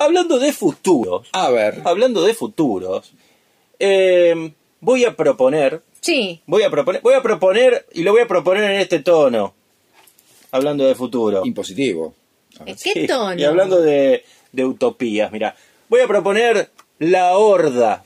hablando de futuros, A ver. hablando de futuros, eh, voy a proponer, Sí. voy a proponer, voy a proponer y lo voy a proponer en este tono. Hablando de futuro. Impositivo. A ver. ¿Qué Sí, tono? Y hablando de, de utopías, mira, voy a proponer la horda.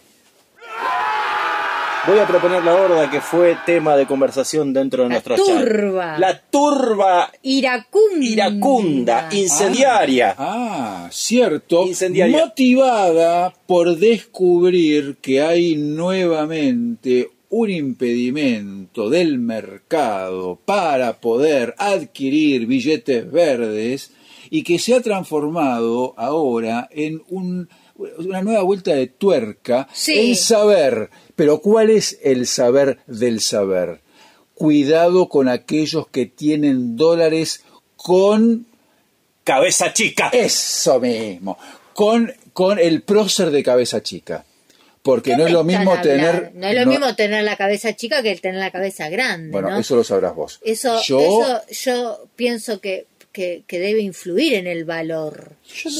Voy a proponer la horda que fue tema de conversación dentro de La nuestro chat. turba. La turba Iracunda. iracunda, incendiaria. Ah, cierto. Incendiaria. Motivada por descubrir que hay nuevamente un impedimento del mercado para poder adquirir billetes verdes y que se ha transformado ahora en un- una nueva vuelta de tuerca Sí. en saber. Pero ¿cuál es el saber del saber? Cuidado con aquellos que tienen dólares con Cabeza chica. eso mismo. Con, con el prócer de cabeza chica. Porque ¿Qué no es lo mismo tener. No es lo no- mismo tener la cabeza chica que el tener la cabeza grande. Bueno, ¿no? eso lo sabrás vos. Eso, Yo, eso yo pienso que, que, que debe influir en el valor.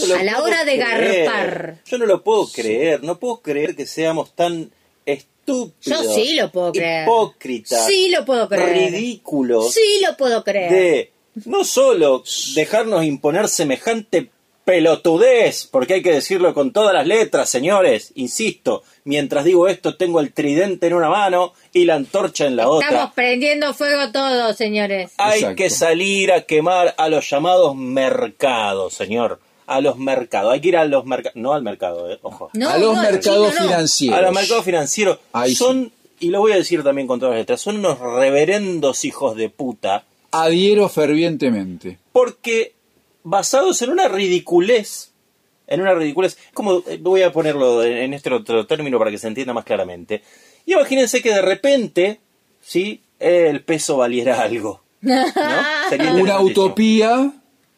No a la hora de creer. garpar. Yo no lo puedo creer. No puedo creer que seamos tan estúpidos. Yo sí lo puedo creer. Hipócritas. Sí lo puedo creer. Ridículos. Sí lo puedo creer. de no solo dejarnos imponer semejante pelotudez, porque hay que decirlo con todas las letras, señores, insisto, mientras digo esto tengo el tridente en una mano y la antorcha en la Estamos otra. prendiendo fuego todos, señores. Hay Exacto. que salir a quemar a los llamados mercados, señor. A los mercados. Hay que ir a los mercados. No al mercado, eh, ojo. No, a los no, mercados chino, no. financieros. A los mercados financieros. Ahí son, y lo voy a decir también con todas las letras, son unos reverendos hijos de puta. Adhiero fervientemente. porque basados en una ridiculez, en una ridiculez, como eh, voy a ponerlo en, este otro término para que se entienda más claramente. Y imagínense que de repente, sí, el peso valiera algo. ¿no? Sería Una utopía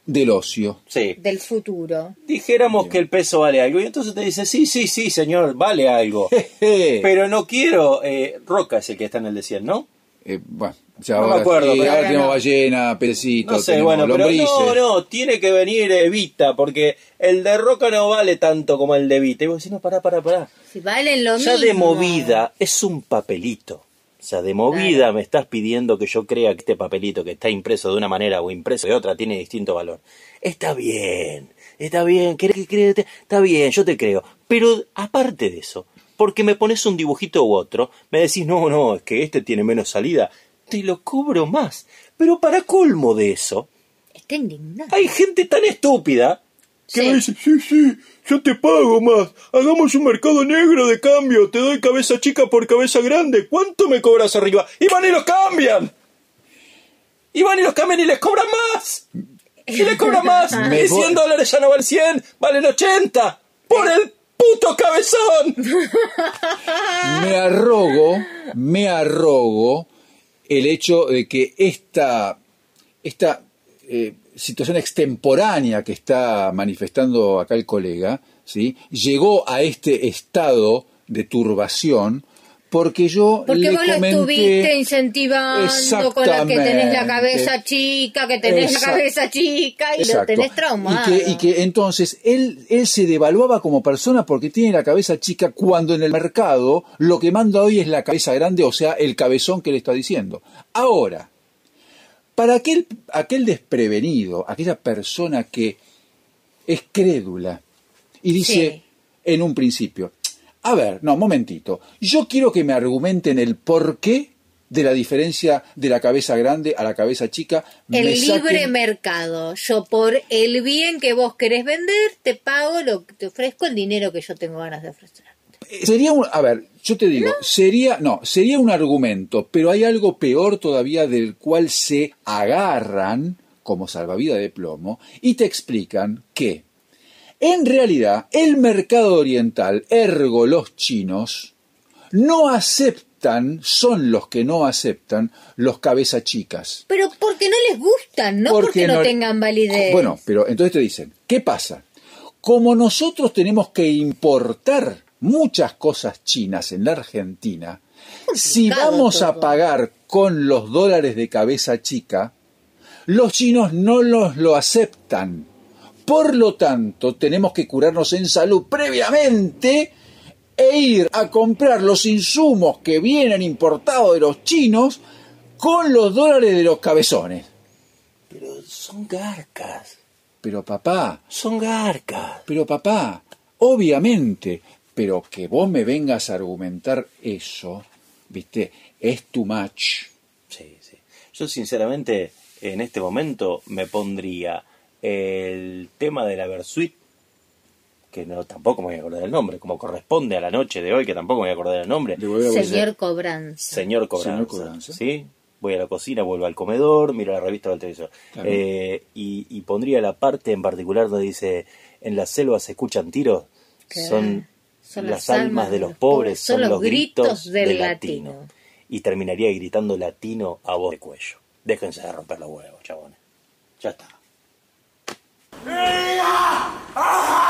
del ocio. Sí. Del futuro. Dijéramos que el peso vale algo. Y entonces te dice, sí, sí, sí, señor, vale algo. Pero no quiero. eh, Roca es el que está en el de 100, ¿no? Eh, bueno, ya No me acuerdo, sí, pero ahora tenemos no. ballena, perecito, No sé, bueno, pero no, no, tiene que venir Evita, porque el de Roca no vale tanto como el de Evita. Y vos decís, no, pará, pará, pará. Si valen lo Ya mismo. de movida es un papelito. O sea, de movida me estás pidiendo que yo crea que este papelito que está impreso de una manera o impreso de otra tiene distinto valor. Está bien, está bien, ¿querés que créete? Está bien, yo te creo. Pero aparte de eso, porque me pones un dibujito u otro, me decís, no, no, es que este tiene menos salida, te lo cobro más. Pero para colmo de eso, Está indignado. hay gente tan estúpida que Sí. me dice, sí, sí, yo te pago más. Hagamos un mercado negro de cambio. Te doy cabeza chica por cabeza grande. ¿Cuánto me cobras arriba? Y van y los cambian. Y van y los cambian y les cobran más. Y les cobran más. Y voy- 100 dólares ya no valen 100, valen 80. Por el puto cabezón. Me arrogo, me arrogo el hecho de que esta, esta eh, situación extemporánea que está manifestando acá el colega, ¿sí? llegó a este estado de turbación porque yo Porque le vos lo estuviste incentivando con la que tenés la cabeza chica, que tenés la cabeza chica y lo tenés traumado. Y que, y que entonces él, él se devaluaba como persona porque tiene la cabeza chica cuando en el mercado lo que manda hoy es la cabeza grande, o sea, el cabezón que le está diciendo. Ahora, para aquel, aquel desprevenido, aquella persona que es crédula y dice Sí. en un principio, a ver, no, momentito, yo quiero que me argumenten el porqué de la diferencia de la cabeza grande a la cabeza chica. El me libre saquen- mercado. Yo por el bien que vos querés vender, te pago lo que te ofrezco el dinero que yo tengo ganas de ofrecer. Sería un, a ver, yo te digo, sería, no, sería un argumento, pero hay algo peor todavía del cual se agarran como salvavidas de plomo y te explican que, en realidad, el mercado oriental, ergo los chinos, no aceptan, son los que no aceptan los cabeza chicas. Pero porque no les gustan, no porque, no, tengan validez. Bueno, pero entonces te dicen, ¿qué pasa? Como nosotros tenemos que importar muchas cosas chinas en la Argentina, si vamos a pagar con los dólares de cabeza chica, los chinos no los lo aceptan. Por lo tanto, tenemos que curarnos en salud previamente e ir a comprar los insumos que vienen importados de los chinos con los dólares de los cabezones. Pero son garcas. Pero papá, Son garcas. pero papá, obviamente, pero que vos me vengas a argumentar eso, viste, es too much. Sí, sí. Yo sinceramente en este momento me pondría el tema de la Versuit, que no, tampoco me voy a acordar el nombre, como corresponde a la noche de hoy, que tampoco me voy a acordar el nombre. Señor Cobranza. Señor Cobranza. Señor Cobranza. ¿sí? Voy a la cocina, vuelvo al comedor, miro la revista del televisor. Claro. Eh, y, y pondría la parte en particular donde dice, en la selva se escuchan tiros, Claro. son, Son las almas de los pobres, son, los gritos del latino. latino. Y terminaría gritando latino a voz de cuello. Déjense de romper los huevos, chabones. Ya está. La la